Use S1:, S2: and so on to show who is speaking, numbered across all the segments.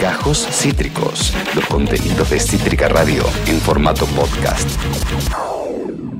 S1: Gajos Cítricos, los contenidos de Cítrica Radio en formato podcast.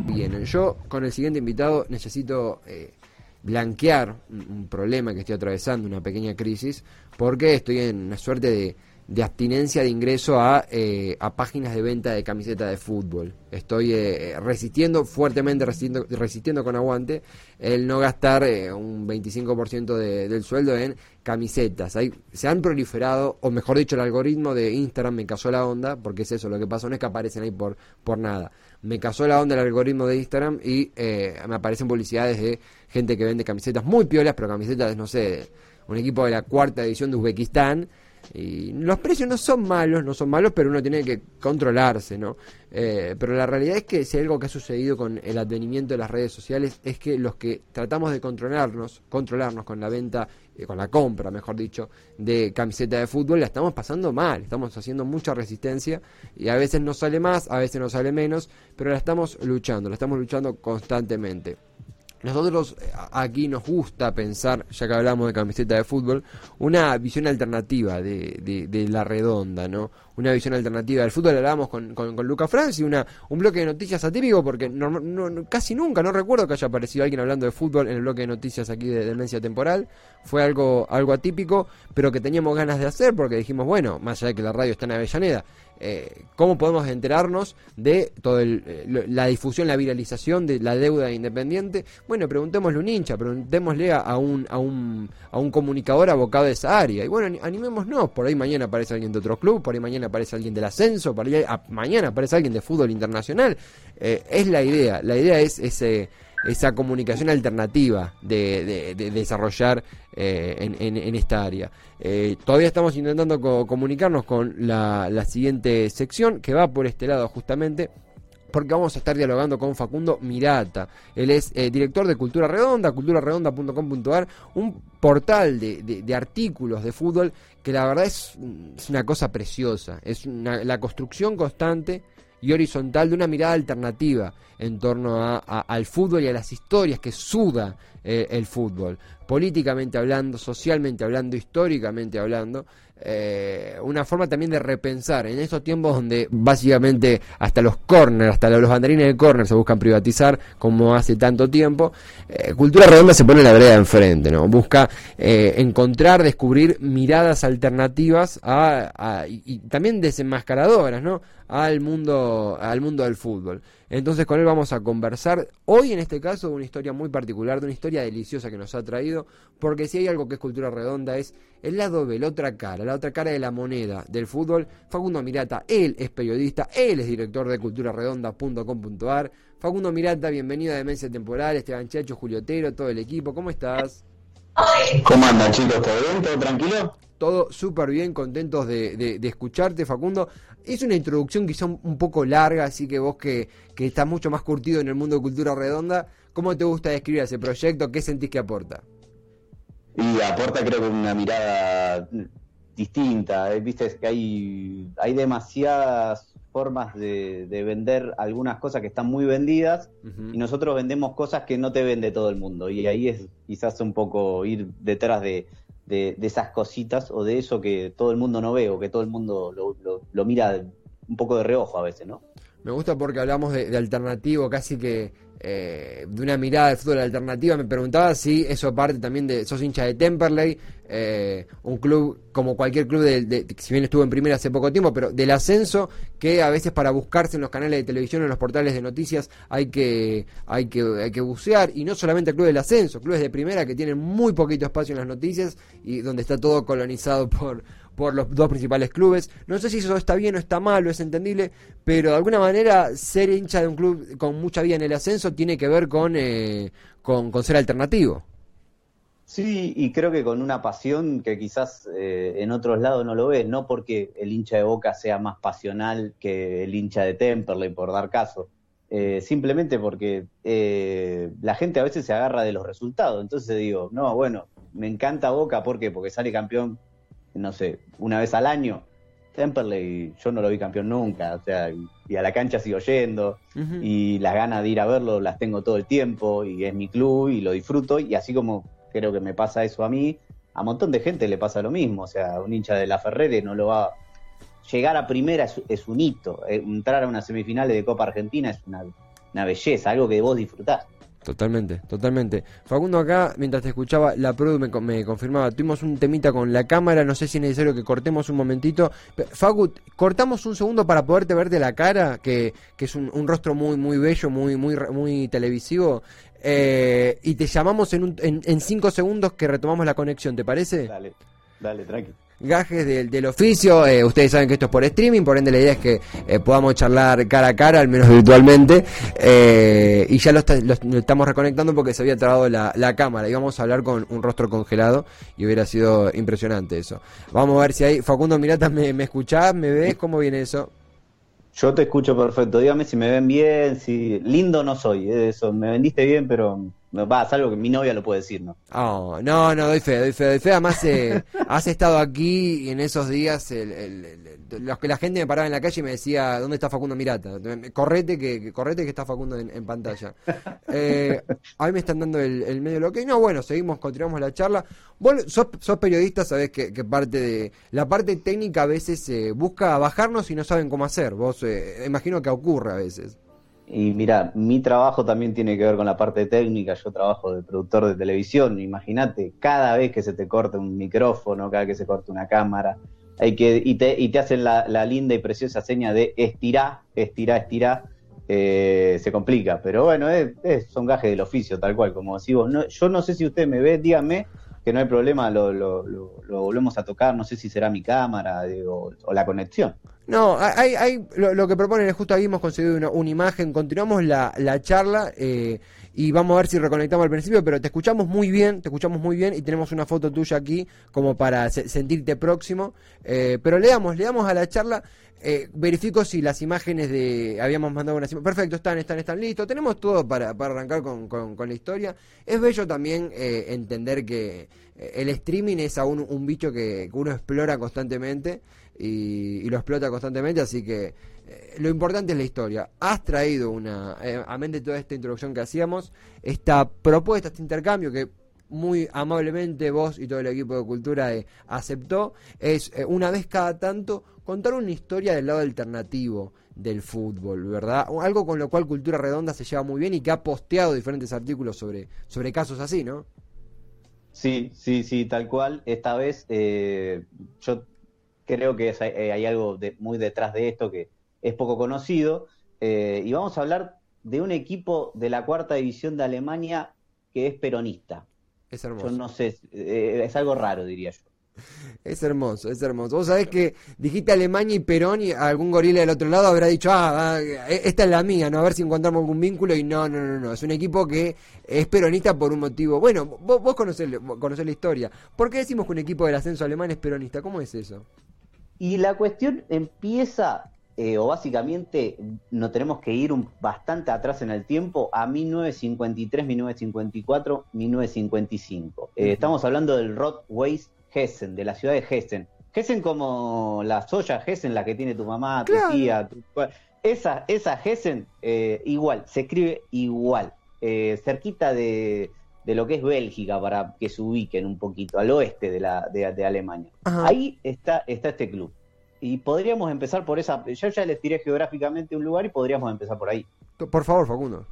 S2: Bien, yo con el siguiente invitado necesito eh, blanquear un, problema que estoy atravesando, una pequeña crisis, porque estoy en una suerte de de abstinencia de ingreso a, eh, a páginas de venta de camiseta de fútbol. Estoy eh, resistiendo, fuertemente resistiendo, resistiendo con aguante, el no gastar eh, un 25% de, del sueldo en camisetas. Hay, se han proliferado, o mejor dicho, el algoritmo de Instagram me casó la onda, porque es eso, lo que pasa no es que aparecen ahí por, por nada. Me casó la onda el algoritmo de Instagram y me aparecen publicidades de gente que vende camisetas muy piolas, pero camisetas, no sé, un equipo de la cuarta edición de Uzbekistán y los precios no son malos, no son malos, pero uno tiene que controlarse, ¿no? Eh, pero la realidad es que si algo que ha sucedido con el advenimiento de las redes sociales es que los que tratamos de controlarnos, controlarnos con la venta, eh, con la compra, mejor dicho, de camiseta de fútbol, la estamos pasando mal, estamos haciendo mucha resistencia y a veces nos sale más, a veces nos sale menos, pero la estamos luchando, la estamos luchando constantemente. Nosotros eh, aquí nos gusta pensar, ya que hablamos de camiseta de fútbol, una visión alternativa de, de, la redonda, ¿no? Una visión alternativa del fútbol. Hablábamos con, con, con Luca Franci, una, un bloque de noticias atípico, porque no, casi nunca, no recuerdo que haya aparecido alguien hablando de fútbol en el bloque de noticias aquí de Demencia Temporal. Fue algo, algo atípico, pero que teníamos ganas de hacer, porque dijimos, bueno, más allá de que la radio está en Avellaneda, eh, cómo podemos enterarnos de toda eh, la difusión, la viralización de la deuda Independiente. Bueno, preguntémosle a un hincha, preguntémosle a un, a un, a un comunicador abocado de esa área. Y bueno, animémonos, por ahí mañana aparece alguien de otro club, por ahí mañana aparece alguien del ascenso, ahí mañana aparece alguien de fútbol internacional. Eh, es la idea, la idea es ese esa comunicación alternativa de, desarrollar eh, en, esta área. Eh, todavía estamos intentando comunicarnos con la, siguiente sección que va por este lado justamente porque vamos a estar dialogando con Facundo Mirata. Él es eh, director de Cultura Redonda, culturaredonda.com.ar, un portal de, artículos de fútbol que la verdad es, una cosa preciosa, es la construcción constante y horizontal de una mirada alternativa en torno a, al fútbol y a las historias que suda eh, el fútbol, políticamente hablando, socialmente hablando, históricamente hablando, eh, una forma también de repensar en estos tiempos donde básicamente hasta los corners, hasta los banderines de corner se buscan privatizar como hace tanto tiempo, eh, Cultura Redonda se pone la vereda enfrente, ¿no? busca encontrar, descubrir miradas alternativas a, y, y, también desenmascaradoras ¿no? Al mundo, al mundo del fútbol. Entonces con él vamos a conversar hoy en este caso de una historia muy particular, de una historia deliciosa que nos ha traído, porque si hay algo que es cultura redonda es el lado de la otra cara, la otra cara de la moneda del fútbol. Facundo Mirata, él es periodista, él es director de culturaredonda.com.ar. Facundo Mirata, bienvenido a Demencia Temporal, Esteban Chacho, Juliotero, todo el equipo, ¿cómo estás?
S3: ¿Cómo andan chicos? ¿Todo bien? ¿Todo tranquilo?
S2: Todo súper bien, contentos de, de, escucharte, Facundo. Es una introducción quizá un, poco larga, así que vos que, que estás mucho más curtido en el mundo de cultura redonda, ¿cómo te gusta describir ese proyecto? ¿Qué sentís que aporta?
S3: Y aporta creo que una mirada distinta. ¿eh? Viste que hay, hay demasiadas formas de, vender algunas cosas que están muy vendidas y nosotros vendemos cosas que no te vende todo el mundo. Y ahí es quizás un poco ir detrás de, de, esas cositas o de eso que todo el mundo no ve o que todo el mundo lo, mira un poco de reojo a veces, ¿no?
S2: Me gusta porque hablamos de, alternativo, casi que eh, de una mirada de fútbol alternativa. Me preguntaba si eso parte también de. Sos hincha de Temperley, eh, un club como cualquier club, de, si bien estuvo en primera hace poco tiempo, pero del ascenso, que a veces para buscarse en los canales de televisión, en los portales de noticias, hay que, hay que, hay que bucear. Y no solamente el club del ascenso, clubes de primera que tienen muy poquito espacio en las noticias y donde está todo colonizado por por los dos principales clubes. No sé si eso está bien o está mal o es entendible, pero de alguna manera ser hincha de un club con mucha vida en el ascenso tiene que ver con, eh, con, ser alternativo.
S3: Sí, y creo que con una pasión que quizás eh, en otros lados no lo ves, no porque el hincha de Boca sea más pasional que el hincha de Temperley, por dar caso, eh, simplemente porque la gente a veces se agarra de los resultados. Entonces digo, no, bueno, me encanta Boca, ¿por qué? Porque sale campeón no sé, una vez al año. Temperley, yo no lo vi campeón nunca, o sea, y a la cancha sigo yendo, y las ganas de ir a verlo las tengo todo el tiempo, y es mi club, y lo disfruto, y así como creo que me pasa eso a mí, a un montón de gente le pasa lo mismo, o sea, un hincha de la Ferrere no lo va llegar a primera es, un hito, eh, entrar a una semifinales de Copa Argentina es una, una belleza, algo que vos disfrutás.
S2: Totalmente, totalmente. Facundo acá, mientras te escuchaba, la Produ me, confirmaba, tuvimos un temita con la cámara, no sé si es necesario que cortemos un momentito. Facu, cortamos un segundo para poderte ver de la cara, que, que es un, rostro muy muy bello, muy muy muy televisivo, eh, y te llamamos en, un, en, en cinco segundos que retomamos la conexión, ¿te parece?
S3: Dale, dale, tranqui
S2: gajes del, del oficio. Eh, ustedes saben que esto es por streaming, por ende la idea es que eh, podamos charlar cara a cara, al menos virtualmente. Eh, y ya lo, estamos reconectando porque se había trabado la, la, cámara. Íbamos a hablar con un rostro congelado y hubiera sido impresionante eso. Vamos a ver si hay. Facundo Mirata, ¿me, me escuchás? ¿Me ves? ¿Cómo viene eso?
S3: Yo te escucho perfecto. Dígame si me ven bien, si lindo no soy. Eso, me vendiste bien, pero Va, es algo que mi novia lo puede decir, ¿no?
S2: Oh, no, no, doy fe, doy fe, doy fe. Además, eh, has estado aquí y en esos días los que la gente me paraba en la calle y me decía, ¿dónde está Facundo Mirata? Correte que, correte que está Facundo en, pantalla. Eh, a me están dando el, medio lo que No, bueno, seguimos, continuamos la charla. Vos sos, periodista, sabés que, parte de... La parte técnica a veces eh, busca bajarnos y no saben cómo hacer. Vos, eh, imagino que ocurre a veces.
S3: Y mira, mi trabajo también tiene que ver con la parte técnica. Yo trabajo de productor de televisión. Imagínate, cada vez que se te corta un micrófono, cada vez que se corta una cámara, hay que y te, y te hacen la, linda y preciosa seña de estirá, estirá, estirá. Eh, se complica, pero bueno, es, son gajes del oficio, tal cual, como decimos. No, yo no sé si usted me ve, dígame que no hay problema, lo, lo, lo, volvemos a tocar, no sé si será mi cámara o la conexión.
S2: No, hay, hay lo, que proponen es justo ahí hemos conseguido una, una imagen, continuamos la, la charla eh, y vamos a ver si reconectamos al principio, pero te escuchamos muy bien, te escuchamos muy bien y tenemos una foto tuya aquí como para sentirte próximo, eh, pero le damos, le damos a la charla, eh, verifico si las imágenes de, habíamos mandado unas imágenes, perfecto, están, están, están listos, tenemos todo para, para arrancar con, con, la historia, es bello también entender que el streaming es aún un bicho que uno explora constantemente y, lo explota constantemente, así que eh, lo importante es la historia. Has traído una, eh, amén de toda esta introducción que hacíamos, esta propuesta, este intercambio que muy amablemente vos y todo el equipo de cultura eh, aceptó, es una vez cada tanto contar una historia del lado alternativo del fútbol, ¿verdad? Algo con lo cual Cultura Redonda se lleva muy bien y que ha posteado diferentes artículos sobre, sobre casos así, ¿no?
S3: Sí, sí, sí, tal cual. Esta vez yo creo que eh, hay algo muy detrás de esto que es poco conocido. Eh, y vamos a hablar de un equipo de la cuarta división de Alemania que es peronista.
S2: Es hermoso.
S3: Yo no sé, eh, es algo raro, diría yo.
S2: Es hermoso, es hermoso. Vos sabés que dijiste Alemania y Perón y algún gorila del otro lado habrá dicho, ah, ah esta es la mía, ¿no? A ver si encontramos algún vínculo. Y no, no, no, no. Es un equipo que es peronista por un motivo. Bueno, vos, vos conocés, conocés la historia. ¿Por qué decimos que un equipo del ascenso alemán es peronista? ¿Cómo es eso?
S3: Y la cuestión empieza, eh, o básicamente no tenemos que ir un, bastante atrás en el tiempo, a 1953, 1954, 1955. Estamos hablando del Rotweiss Hessen, de la ciudad de Hessen. Hessen como la soya Hessen, la que tiene tu mamá, tu tía. esa, esa Hessen, eh, igual, se escribe igual. Eh, cerquita de, de lo que es Bélgica para que se ubiquen un poquito al oeste de, la, de, Alemania. Ahí está, está este club. Y podríamos empezar por esa. Yo ya les tiré geográficamente un lugar y podríamos empezar por ahí.
S2: Por favor, Facundo.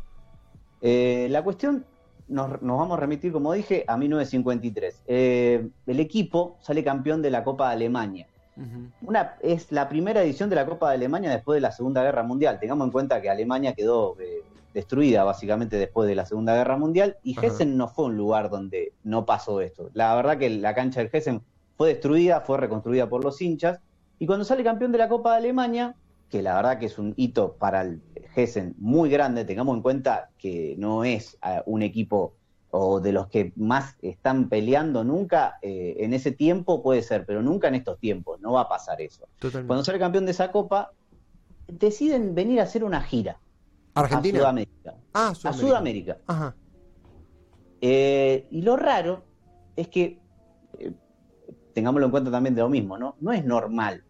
S3: Eh, la cuestión, nos, vamos a remitir, como dije, a 1953. Eh, el equipo sale campeón de la Copa de Alemania. Una, es la primera edición de la Copa de Alemania después de la Segunda Guerra Mundial. Tengamos en cuenta que Alemania quedó eh, destruida básicamente después de la Segunda Guerra Mundial y Hessen no fue un lugar donde no pasó esto. La verdad que la cancha del Hessen fue destruida, fue reconstruida por los hinchas y cuando sale campeón de la Copa de Alemania, que la verdad que es un hito para el Hessen muy grande, tengamos en cuenta que no es eh, un equipo o de los que más están peleando nunca, eh, en ese tiempo puede ser, pero nunca en estos tiempos, no va a pasar eso. Cuando sale campeón de esa copa, deciden venir a hacer una gira
S2: Argentina.
S3: A Sudamérica.
S2: Ah,
S3: A Sudamérica. Ajá. Eh, y lo raro es que, eh, tengámoslo en cuenta también de lo mismo, ¿no? No es normal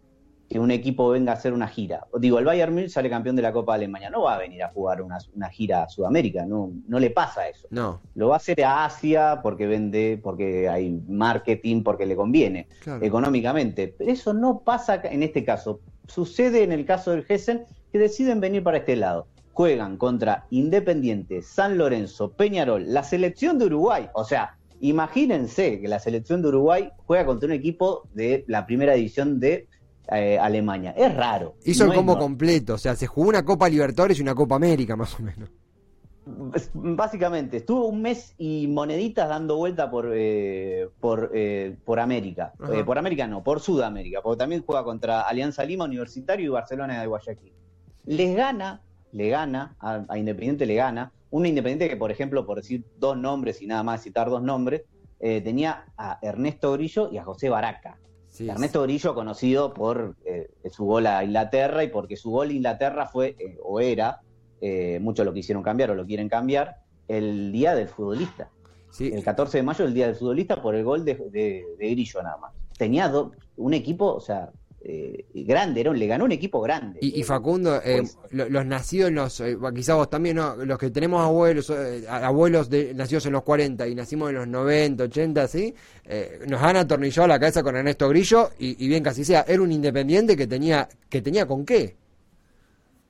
S3: que un equipo venga a hacer una gira. Digo, el Bayern Munich sale campeón de la Copa de Alemania, no va a venir a jugar una, gira a Sudamérica, no, no le pasa eso.
S2: No.
S3: Lo va a hacer a Asia porque vende, porque hay marketing, porque le conviene económicamente. Pero eso no pasa en este caso. Sucede en el caso del Hessen que deciden venir para este lado. Juegan contra Independiente, San Lorenzo, Peñarol, la selección de Uruguay. O sea, imagínense que la selección de Uruguay juega contra un equipo de la primera división de eh, Alemania. Es raro.
S2: Hizo el combo completo, o sea, se jugó una Copa Libertadores y una Copa América, más o menos.
S3: Básicamente, estuvo un mes y moneditas dando vuelta por eh, por, eh, por América. por América no, por Sudamérica, porque también juega contra Alianza Lima, Universitario y Barcelona de Guayaquil. Les gana, le gana, a, Independiente le gana, una Independiente que, por ejemplo, por decir dos nombres y nada más citar dos nombres, tenía a Ernesto Grillo y a José Baraca. Ernesto Grillo conocido por eh, su gol a Inglaterra y porque su gol a Inglaterra fue eh, o era, eh, muchos lo quisieron cambiar o lo quieren cambiar, el día del futbolista. El 14 de mayo, el día del futbolista, por el gol de, de Grillo nada más. Tenía un equipo, o sea, eh, grande, le ganó un equipo grande.
S2: Y, Facundo, eh, pues, los nacidos, los, eh, quizás vos también, los que tenemos abuelos, abuelos de, nacidos en los 40 y nacimos en los 90, 80, ¿sí? nos han atornillado la cabeza con Ernesto Grillo y, bien casi sea, era un independiente que tenía, que tenía con qué.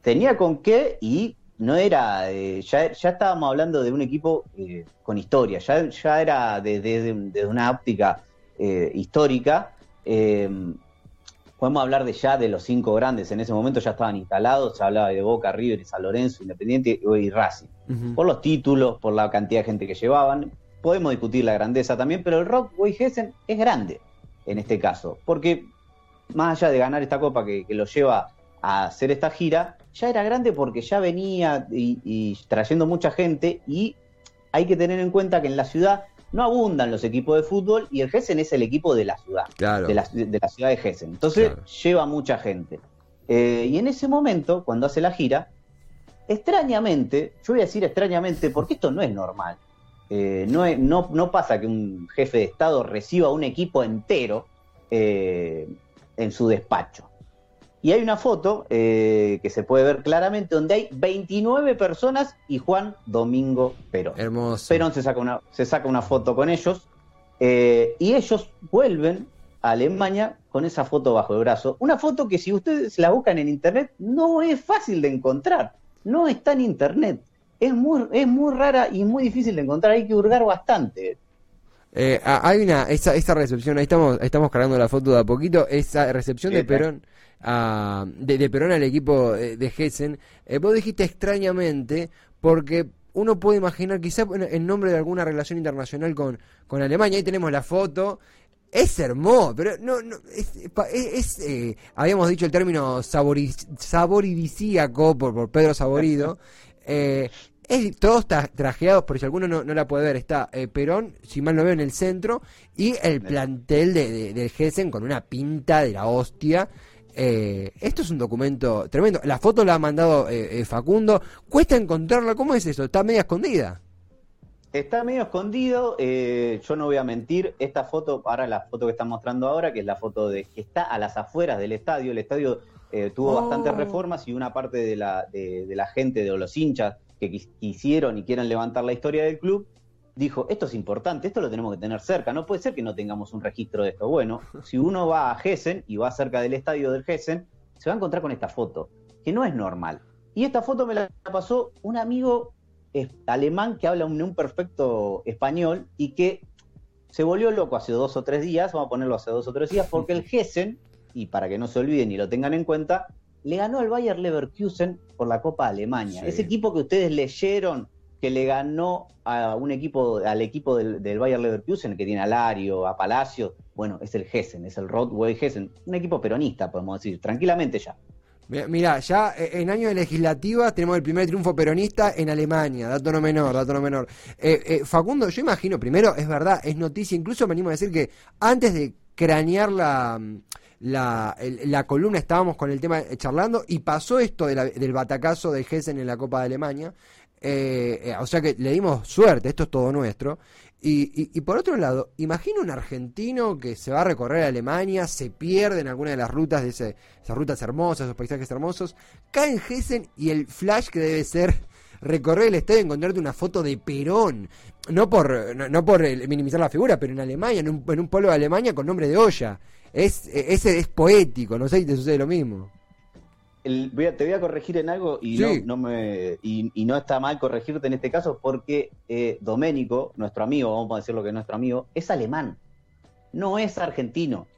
S3: Tenía con qué y no era, ya, ya estábamos hablando de un equipo con historia, ya, ya era desde de, una óptica histórica podemos hablar de ya de los cinco grandes, en ese momento ya estaban instalados, se hablaba de Boca, River y San Lorenzo, Independiente y Racing. Por los títulos, por la cantidad de gente que llevaban, podemos discutir la grandeza también, pero el Rock Hessen es grande en este caso, porque más allá de ganar esta copa que, lo lleva a hacer esta gira, ya era grande porque ya venía y trayendo mucha gente y hay que tener en cuenta que en la ciudad no abundan los equipos de fútbol y el Hessen es el equipo de la ciudad, de, la, ciudad de Hessen. Entonces lleva mucha gente. Eh, y en ese momento, cuando hace la gira, extrañamente, yo voy a decir extrañamente porque esto no es normal. Eh, no, no, no, pasa que un jefe de Estado reciba un equipo entero eh, en su despacho. Y hay una foto eh, que se puede ver claramente donde hay 29 personas y Juan Domingo Perón.
S2: Hermoso.
S3: Perón se saca una, se saca una foto con ellos eh, y ellos vuelven a Alemania con esa foto bajo el brazo. Una foto que si ustedes la buscan en internet no es fácil de encontrar. No está en internet. Es muy, es muy rara y muy difícil de encontrar. Hay que hurgar bastante.
S2: Eh, hay una, esa, esa recepción, ahí estamos, estamos cargando la foto de a poquito, esa recepción de Perón de, Perón al equipo de, Hessen, eh, vos dijiste extrañamente, porque uno puede imaginar quizá en nombre de alguna relación internacional con, con Alemania, ahí tenemos la foto, es hermoso, pero no, no es, eh, habíamos dicho el término saboridicíaco por, por Pedro Saborido. eh, es, todos trajeados, por si alguno no, la puede ver, está Perón, si mal no veo, en el centro, y el plantel de, de, del Hessen con una pinta de la hostia. Eh, esto es un documento tremendo. La foto la ha mandado eh, eh, Facundo. Cuesta encontrarla. ¿Cómo es eso? ¿Está medio escondida?
S3: Está medio escondido. yo no voy a mentir. Esta foto, ahora la foto que están mostrando ahora, que es la foto de que está a las afueras del estadio. El estadio tuvo bastantes oh. reformas y una parte de la, de, de la gente, de los hinchas que quisieron y quieren levantar la historia del club, dijo, esto es importante, esto lo tenemos que tener cerca, no puede ser que no tengamos un registro de esto. Bueno, si uno va a Hessen y va cerca del estadio del Hessen, se va a encontrar con esta foto, que no es normal. Y esta foto me la pasó un amigo alemán que habla un, un perfecto español y que se volvió loco hace dos o tres días, vamos a ponerlo hace dos o tres días, porque el Hessen, y para que no se olviden y lo tengan en cuenta, le ganó al Bayer Leverkusen por la Copa Alemania. Ese equipo que ustedes leyeron que le ganó a un equipo, al equipo del, del Bayer Leverkusen, que tiene a Lario, a Palacio, bueno, es el Hessen, es el Rottweiler Hessen, un equipo peronista, podemos decir, tranquilamente ya.
S2: Mira, ya eh, en años de legislativa tenemos el primer triunfo peronista en Alemania, dato no menor, dato no menor. Eh, eh, Facundo, yo imagino, primero, es verdad, es noticia, incluso me animo a decir que antes de cranear la, la, la columna estábamos con el tema charlando y pasó esto del batacazo de Hessen en la Copa de Alemania. Eh, eh, o sea que le dimos suerte, esto es todo nuestro. Y, y, por otro lado, imagino un argentino que se va a recorrer a Alemania, se pierde en alguna de las rutas de ese, esas rutas hermosas, esos paisajes hermosos, cae en Hessen y el flash que debe ser recorrer el estadio y encontrarte una foto de Perón. No por, no, por minimizar la figura, pero en Alemania, en un, en un pueblo de Alemania con nombre de olla. Es, ese es poético, no sé si te sucede lo mismo.
S3: Te voy a corregir en algo y, no, no me, y, no está mal corregirte en este caso porque eh, Doménico, nuestro amigo, vamos a decirlo que es nuestro amigo, es alemán. No es argentino,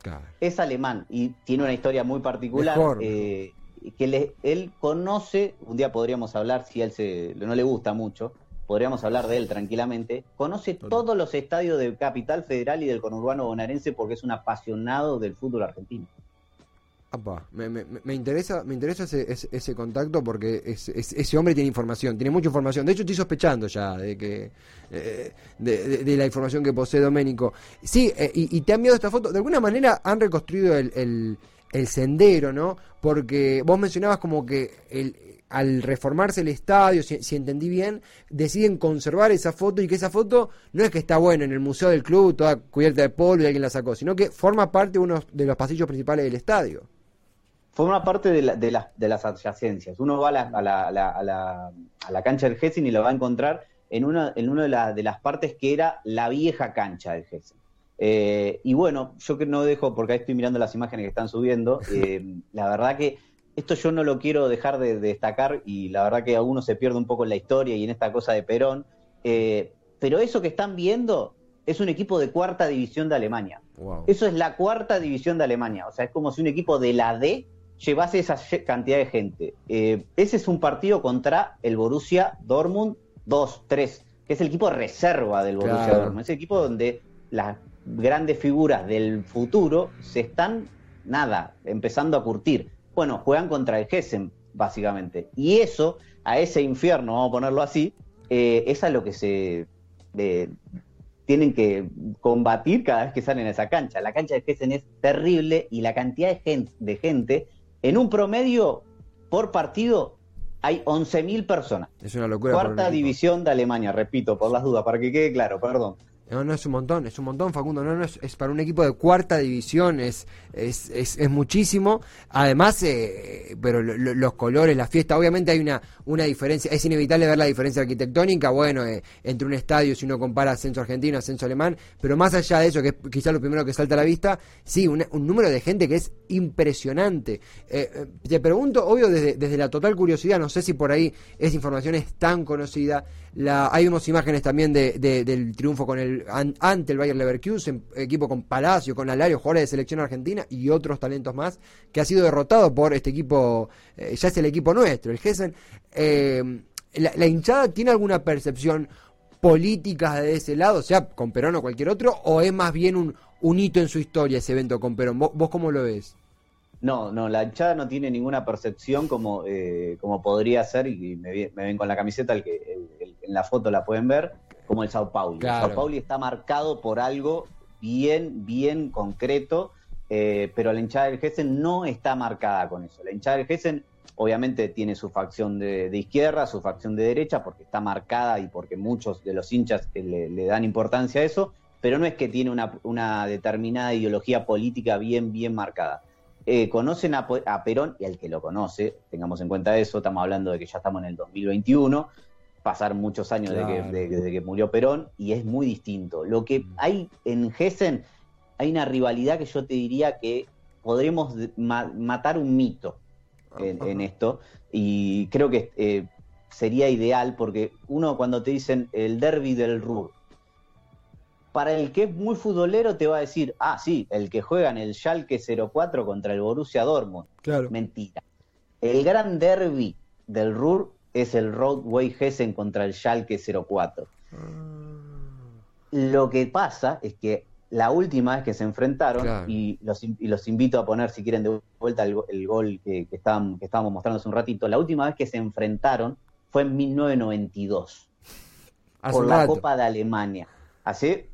S3: es alemán y tiene una historia muy particular eh, que él conoce, un día podríamos hablar, si a él se, no le gusta mucho, podríamos hablar de él tranquilamente, conoce todos los estadios de Capital Federal y del conurbano bonaerense porque es un apasionado del fútbol argentino
S2: me, interesa, me interesa ese, ese, contacto porque ese hombre tiene información, tiene mucha información. De hecho, estoy sospechando ya de que eh, de, la información que posee Doménico. Sí, eh, y, te han enviado esta foto. De alguna manera han reconstruido el, el, sendero, ¿no? Porque vos mencionabas como que el, al reformarse el estadio, si, entendí bien, deciden conservar esa foto y que esa foto no es que está bueno en el museo del club, toda cubierta de polvo y alguien la sacó, sino que forma parte de uno de los pasillos principales del estadio
S3: forma parte de, la, de, de, las adyacencias. Uno va a la, a, la, a, la, cancha del Hessen y lo va a encontrar en una, en una de, las partes que era la vieja cancha del Hessen. Eh, y bueno, yo que no dejo, porque ahí estoy mirando las imágenes que están subiendo, eh, la verdad que esto yo no lo quiero dejar de, destacar y la verdad que a uno se pierde un poco en la historia y en esta cosa de Perón, eh, pero eso que están viendo es un equipo de cuarta división de Alemania. Eso es la cuarta división de Alemania, o sea, es como si un equipo de la D llevase esa cantidad de gente. Eh, ese es un partido contra el Borussia Dortmund 2-3, que es el equipo reserva del Borussia Dortmund. Es el equipo donde las grandes figuras del futuro se están, nada, empezando a curtir. Bueno, juegan contra el Hessen, básicamente. Y eso, a ese infierno, vamos a ponerlo así, eh, es a lo que se eh, tienen que combatir cada vez que salen a esa cancha. La cancha de Hessen es terrible y la cantidad de gente, de gente en un promedio por partido hay 11.000 personas.
S2: Es una locura.
S3: Cuarta división de Alemania, repito, por las dudas, para que quede claro, perdón.
S2: No, no es un montón, es un montón, Facundo. No, no es, es para un equipo de cuarta división, es, es, es, muchísimo. Además, eh, pero los colores, la fiesta, obviamente hay una, una diferencia, es inevitable ver la diferencia arquitectónica, bueno, eh, entre un estadio, si uno compara ascenso argentino, ascenso alemán, pero más allá de eso, que es quizás lo primero que salta a la vista, sí, un, número de gente que es impresionante. Eh, te pregunto, obvio, desde, desde la total curiosidad, no sé si por ahí esa información es tan conocida. La, hay unas imágenes también de, del triunfo con el ante el Bayern Leverkusen, equipo con Palacio, con Alario, jugadores de selección argentina y otros talentos más, que ha sido derrotado por este equipo, eh, ya es el equipo nuestro, el Hessen. Eh, la, hinchada tiene alguna percepción política de ese lado, sea con Perón o cualquier otro, o es más bien un, hito en su historia ese evento con Perón? ¿Vos, cómo lo ves?
S3: No, no, la hinchada no tiene ninguna percepción como, eh, como podría ser, y me, ven con la camiseta, el que en la foto la pueden ver, como el Sao Paulo. El Sao Paulo está marcado por algo bien, bien concreto, eh, pero la hinchada del Hessen no está marcada con eso. La hinchada del Hessen obviamente tiene su facción de, izquierda, su facción de derecha, porque está marcada y porque muchos de los hinchas le, dan importancia a eso, pero no es que tiene una, determinada ideología política bien, bien marcada. Eh, conocen a, a, Perón, y al que lo conoce, tengamos en cuenta eso, estamos hablando de que ya estamos en el 2021, pasar muchos años desde, que, murió Perón y es muy distinto. Lo que mm. hay en Hessen, hay una rivalidad que yo te diría que podremos matar un mito en, esto y creo que eh, sería ideal porque uno cuando te dicen el derby del Ruhr, para el que es muy futbolero te va a decir, ah, sí, el que juega en el Schalke 04 contra el Borussia Dortmund.
S2: Claro.
S3: Mentira. El gran derby del Ruhr es el Roadway Hessen contra el Schalke 04. Ah. Lo que pasa es que la última vez que se enfrentaron, y, los, los, invito a poner si quieren de vuelta el, gol que, que, estábamos mostrando hace un ratito, la última vez que se enfrentaron fue en 1992, por la Copa de Alemania. Así,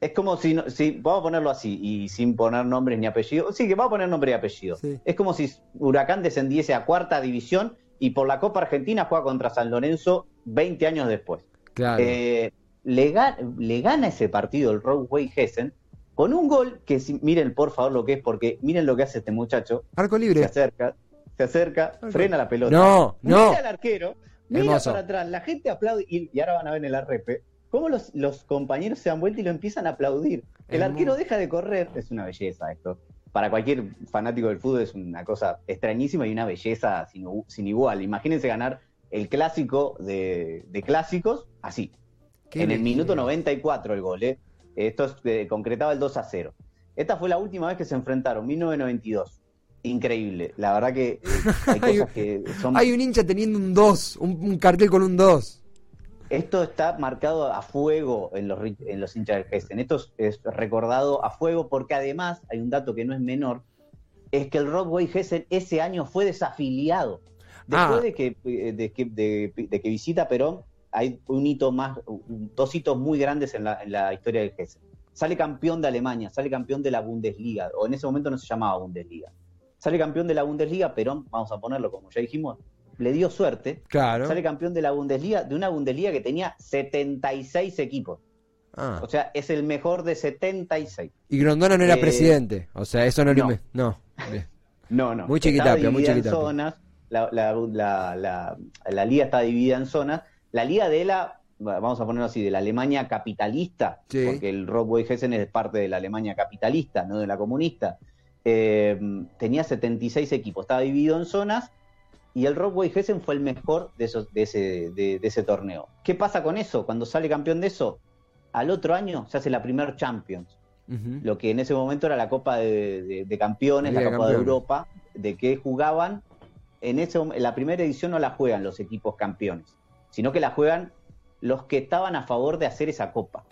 S3: es como si, si, vamos a ponerlo así, y sin poner nombres ni apellidos, sí, que vamos a poner nombre y apellido. Es como si Huracán descendiese a cuarta división y por la Copa Argentina juega contra San Lorenzo 20 años después.
S2: Claro.
S3: Eh, le, le gana ese partido el Roadway Hessen con un gol que, miren por favor lo que es, porque miren lo que hace este muchacho.
S2: Arco libre.
S3: Se acerca, se acerca, frena la pelota.
S2: No, no.
S3: Mira al arquero, mira para atrás, la gente aplaude y, y, ahora van a ver en el arrepe cómo los, los compañeros se dan vuelta y lo empiezan a aplaudir. El arquero deja de correr, es una belleza esto. Para cualquier fanático del fútbol es una cosa extrañísima y una belleza sin, igual. Imagínense ganar el clásico de, clásicos así. en el minuto 94 el gol, ¿eh? Esto es, eh, concretaba el 2 a 0. Esta fue la última vez que se enfrentaron, 1992. Increíble. La verdad que eh, hay cosas que son.
S2: Hay un hincha teniendo un 2, un, cartel con un 2.
S3: Esto está marcado a fuego en los, en los hinchas del Gesten. Esto es, recordado a fuego porque además hay un dato que no es menor: es que el Rockway Hessen ese año fue desafiliado. Después ah. de, que, eh, de, que, de que visita Perón, hay un hito más, dos hitos muy grandes en la, historia del Hessen. Sale campeón de Alemania, sale campeón de la Bundesliga, o en ese momento no se llamaba Bundesliga. Sale campeón de la Bundesliga, Perón, vamos a ponerlo como ya dijimos, le dio suerte.
S2: Claro.
S3: Sale campeón de la Bundesliga, de una Bundesliga que tenía 76 equipos. Ah. O sea, es el mejor de 76.
S2: Y Grondona no era eh, presidente, o sea, eso no lo...
S3: No. No. no,
S2: Muy chiquitapia, muy chiquitapia.
S3: zonas, la, la, la liga está dividida en zonas la liga de la, vamos a ponerlo así, de la Alemania capitalista, porque el Rockwood Hessen es parte de la Alemania capitalista, no de la comunista, eh, tenía 76 equipos, estaba dividido en zonas y el Rockwood Hessen fue el mejor de, esos, de, ese, de, ese torneo. ¿Qué pasa con eso? Cuando sale campeón de eso, al otro año se hace la primer Champions, lo que en ese momento era la Copa de, Campeones, la, Copa de Europa, de que jugaban, en, ese, en la primera edición no la juegan los equipos campeones sino que la juegan los que estaban a favor de hacer esa copa.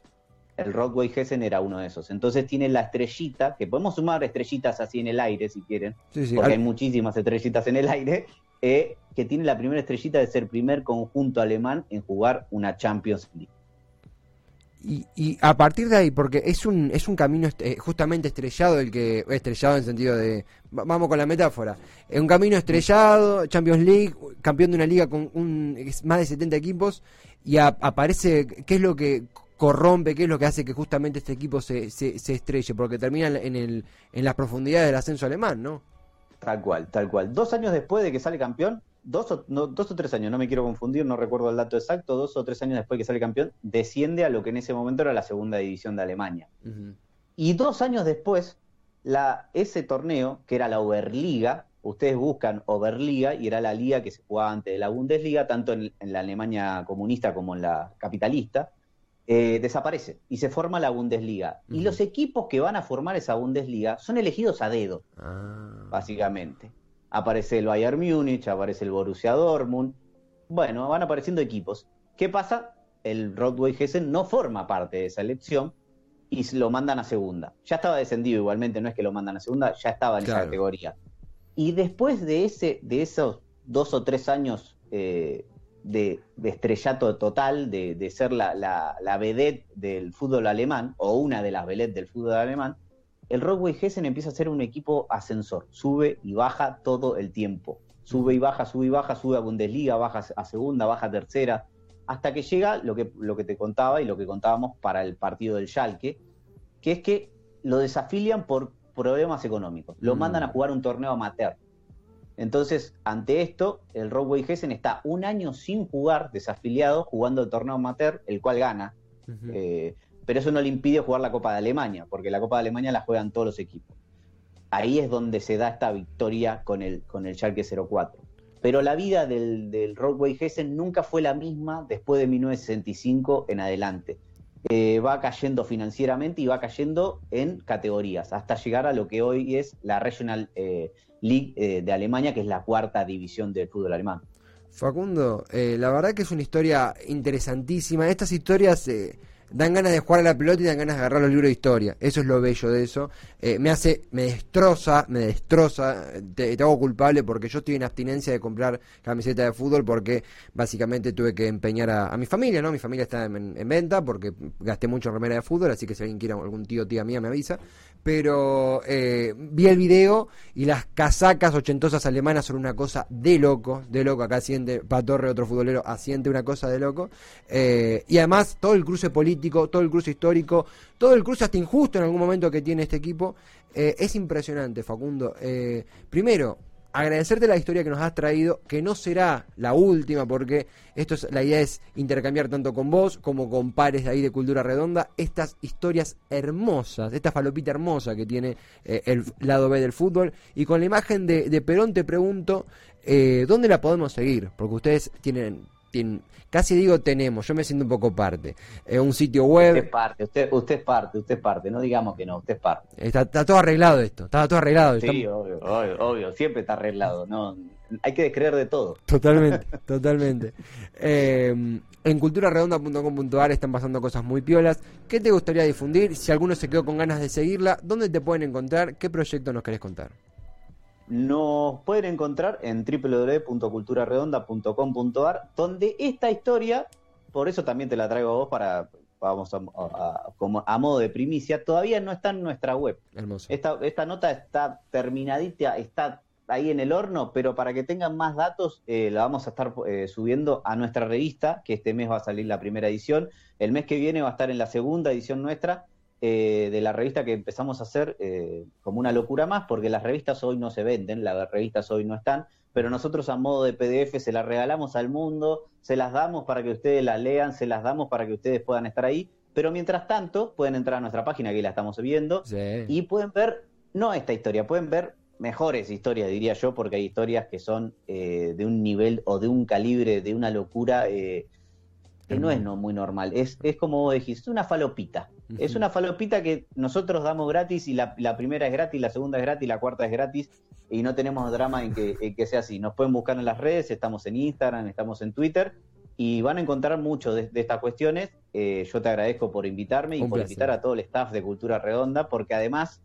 S3: El Rockway Hessen era uno de esos. Entonces tiene la estrellita, que podemos sumar estrellitas así en el aire si quieren, porque hay muchísimas estrellitas en el aire, eh, que tiene la primera estrellita de ser primer conjunto alemán en jugar una Champions League.
S2: Y, a partir de ahí, porque es un, es un camino eh, justamente estrellado, el que estrellado en sentido de, vamos con la metáfora, es un camino estrellado, Champions League, campeón de una liga con un, más de 70 equipos, y aparece, ¿qué es lo que corrompe, qué es lo que hace que justamente este equipo se, se, se estrelle? Porque termina en, el, en las profundidades del ascenso alemán, ¿no?
S3: Tal cual, tal cual. Dos años después de que sale campeón, dos o, dos o tres años, no me quiero confundir, no recuerdo el dato exacto, dos o tres años después que sale campeón, desciende a lo que en ese momento era la segunda división de Alemania. Y dos años después, la, ese torneo, que era la Oberliga, ustedes buscan Oberliga y era la liga que se jugaba antes de la Bundesliga, tanto en, la Alemania comunista como en la capitalista, eh, desaparece y se forma la Bundesliga. Y los equipos que van a formar esa Bundesliga son elegidos a dedo, ah. básicamente aparece el Bayern Múnich, aparece el Borussia Dortmund. Bueno, van apareciendo equipos. ¿Qué pasa? El Rockway Hessen no forma parte de esa elección y lo mandan a segunda. Ya estaba descendido igualmente, no es que lo mandan a segunda, ya estaba en esa categoría. Y después de, ese, de esos dos o tres años eh, de, estrellato total, de, ser la, la, la, vedette del fútbol alemán, o una de las vedettes del fútbol alemán, el Rockway Hessen empieza a ser un equipo ascensor, sube y baja todo el tiempo. Sube y baja, sube y baja, sube a Bundesliga, baja a segunda, baja a tercera, hasta que llega lo que, lo que te contaba y lo que contábamos para el partido del Schalke, que es que lo desafilian por problemas económicos, lo mm. mandan a jugar un torneo amateur. Entonces, ante esto, el Rockway Hessen está un año sin jugar, desafiliado, jugando el torneo amateur, el cual gana pero eso no le impide jugar la Copa de Alemania, porque la Copa de Alemania la juegan todos los equipos. Ahí es donde se da esta victoria con el, con el Schalke 04. Pero la vida del, del Rockway Hessen nunca fue la misma después de 1965 en adelante. Eh, va cayendo financieramente y va cayendo en categorías, hasta llegar a lo que hoy es la Regional eh, League eh, de Alemania, que es la cuarta división del fútbol alemán.
S2: Facundo, la verdad que es una historia interesantísima. Estas historias dan ganas de jugar a la pelota y dan ganas de agarrar los libros de historia. Eso es lo bello de eso. Eh, me hace, me destroza, me destroza, te, hago culpable porque yo estoy en abstinencia de comprar camiseta de fútbol porque básicamente tuve que empeñar a, mi familia, ¿no? Mi familia está en, venta porque gasté mucho en remera de fútbol, así que si alguien quiere algún tío tía mía me avisa. Pero eh, vi el video y las casacas ochentosas alemanas son una cosa de loco, de loco. Acá siente Patorre, otro futbolero, asiente una cosa de loco. Eh, y además todo el cruce político, todo el cruce histórico, todo el cruce hasta injusto en algún momento que tiene este equipo, eh, es impresionante, Facundo. primero, agradecerte la historia que nos has traído, que no será la última, porque esto es, la idea es intercambiar tanto con vos como con pares de ahí de Cultura Redonda estas historias hermosas, esta falopita hermosa que tiene eh, el lado B del fútbol. Y con la imagen de, de Perón te pregunto, eh, ¿dónde la podemos seguir? Porque ustedes tienen casi digo tenemos, yo me siento un poco parte. Es un sitio web.
S3: Usted es parte, usted, usted es parte, usted es parte, no digamos que no, usted es parte.
S2: Está, todo arreglado esto, está todo arreglado.
S3: Sí, obvio, obvio, siempre está arreglado, no, hay que descreer de todo.
S2: Totalmente, totalmente. Eh, en culturaredonda.com.ar están pasando cosas muy piolas. ¿Qué te gustaría difundir? Si alguno se quedó con ganas de seguirla, ¿dónde te pueden encontrar? ¿Qué proyecto nos querés contar?
S3: Nos pueden encontrar en www.culturaredonda.com.ar, donde esta historia, por eso también te la traigo a vos para, vamos a, como a modo de primicia, todavía no está en nuestra web. Esta, esta nota está terminadita, está ahí en el horno, pero para que tengan más datos, eh, la vamos a estar eh, subiendo a nuestra revista, que este mes va a salir la primera edición. El mes que viene va a estar en la segunda edición nuestra eh, de la revista que empezamos a hacer eh, como una locura más, porque las revistas hoy no se venden, las revistas hoy no están, pero nosotros a modo de PDF se las regalamos al mundo, se las damos para que ustedes las lean, se las damos para que ustedes puedan estar ahí, pero mientras tanto pueden entrar a nuestra página que la estamos viendo y pueden ver, no esta historia, pueden ver mejores historias, diría yo, porque hay historias que son eh, de un nivel o de un calibre, de una locura que no es no, muy normal. Es, es como vos dijiste, una falopita. Es una falopita que nosotros damos gratis y la, primera es gratis, la segunda es gratis, la cuarta es gratis y no tenemos drama en que, que sea así. Nos pueden buscar en las redes, estamos en Instagram, estamos en Twitter y van a encontrar mucho de, estas cuestiones. Eh, yo te agradezco por invitarme y por invitar a todo el staff de Cultura Redonda porque además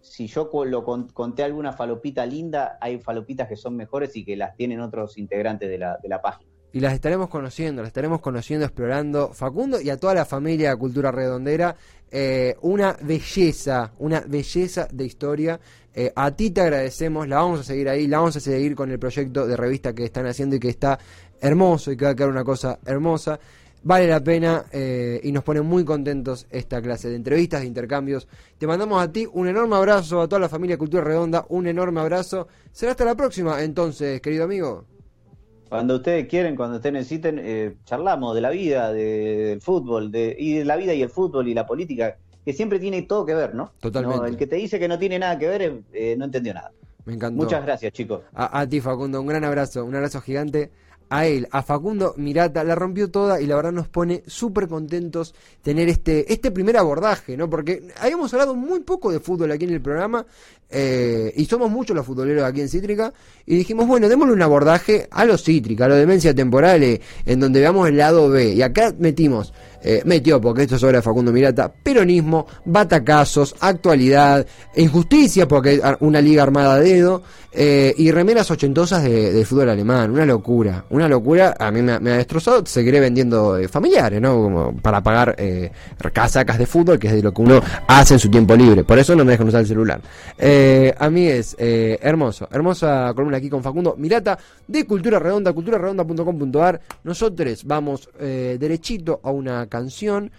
S3: si yo lo conté alguna falopita linda, hay falopitas que son mejores y que las tienen otros integrantes de la, de la página
S2: y las estaremos conociendo, las estaremos conociendo, explorando. Facundo y a toda la familia Cultura Redondera, eh, una belleza, una belleza de historia. Eh, a ti te agradecemos, la vamos a seguir ahí, la vamos a seguir con el proyecto de revista que están haciendo y que está hermoso y que va a quedar una cosa hermosa. Vale la pena eh, y nos pone muy contentos esta clase de entrevistas, de intercambios. Te mandamos a ti un enorme abrazo, a toda la familia Cultura Redonda, un enorme abrazo. Será hasta la próxima, entonces, querido amigo.
S3: Cuando ustedes quieren, cuando ustedes necesiten, eh, charlamos de la vida, del fútbol, de, y de la vida y el fútbol y la política, que siempre tiene todo que ver, ¿no?
S2: Totalmente.
S3: el que te dice que no tiene nada que ver, eh, no entendió nada.
S2: Me encantó.
S3: Muchas gracias, chicos.
S2: A, a, ti, Facundo, un gran abrazo, un abrazo gigante. A él, a Facundo Mirata, la rompió toda y la verdad nos pone súper contentos tener este, este primer abordaje, ¿no? Porque habíamos hablado muy poco de fútbol aquí en el programa eh, y somos muchos los futboleros aquí en Cítrica, y dijimos, bueno, démosle un abordaje a los Cítrica, a los demencia temporales, en donde veamos el lado B. Y acá metimos, eh, metió, porque esto es obra de Facundo Mirata, peronismo, batacazos, actualidad, injusticia, porque una liga armada a dedo, eh, y remeras ochentosas de, fútbol alemán, una locura, una locura, a mí me, ha destrozado, seguiré vendiendo familiares, ¿no? Como para pagar casacas de fútbol, que es de lo que uno hace en su tiempo libre, por eso no me dejan usar el celular. Eh, a mí es eh, hermoso, hermosa columna aquí con Facundo Mirata de Cultura Redonda, culturaredonda.com.ar. Nosotros vamos eh, derechito a una canción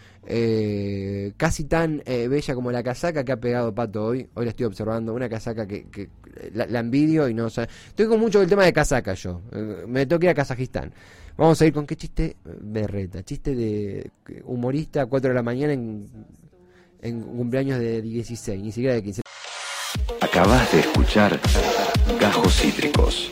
S2: casi tan bella como la casaca que ha pegado Pato hoy. Hoy la estoy observando, una casaca que, la, envidio y no sé. Estoy con mucho el tema de casaca yo. me toca ir a Kazajistán. Vamos a ir con qué chiste berreta, chiste de humorista a 4 de la mañana en, en cumpleaños de 16, ni siquiera de 15.
S1: Acabas de escuchar Gajos Cítricos.